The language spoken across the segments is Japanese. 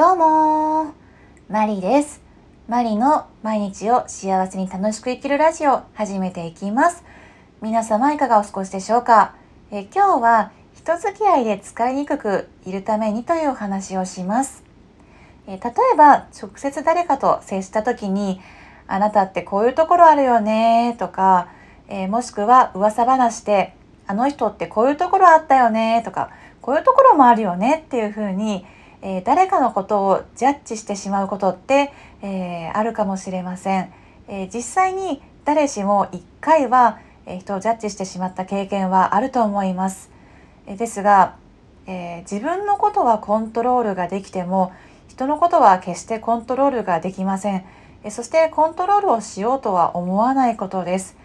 どうもマリです。マリの毎日を幸せに楽しく生きるラジオ始めていきます。皆様いかがお過ごしでしょうか。え今日は人付き合いで使いにくくいるためにというお話をします。え例えば直接誰かと接した時にあなたってこういうところあるよねとか、え、もしくは噂話であの人ってこういうところあったよねとかこういうところもあるよねっていうふうに、えー、誰かのことをジャッジしてしまうことって、えー、あるかもしれません、え実際に誰しも1回は、え人をジャッジしてしまった経験はあると思います、えですが、え自分のことはコントロールができても人のことは決してコントロールができません。えそしてコントロールをしようとは思わないことです。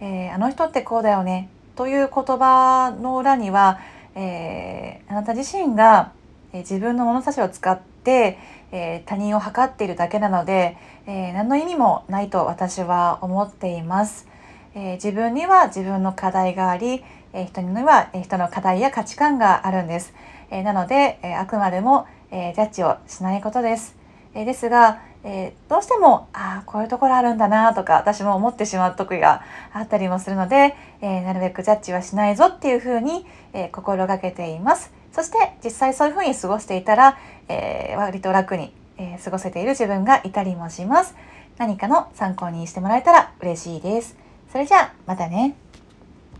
え、あの人ってこうだよね。という言葉の裏には、え、あなた自身が自分の物差しを使って、え、他人を測っているだけなので、え、何の意味もないと私は思っています。え自分には自分の課題があり、え人には人の課題や価値観があるんです。えなので、えあくまでも、えジャッジをしないことです。えですが、え、どうしてもああこういうところあるんだなとか私も思ってしまう時があったりもするので、え、なるべくジャッジはしないぞっていうふうに、え、心がけていますそして実際そういうふうに過ごしていたら、え割と楽に、え過ごせている自分がいたりもします。何かの参考にしてもらえたら嬉しいです。それじゃあまたね。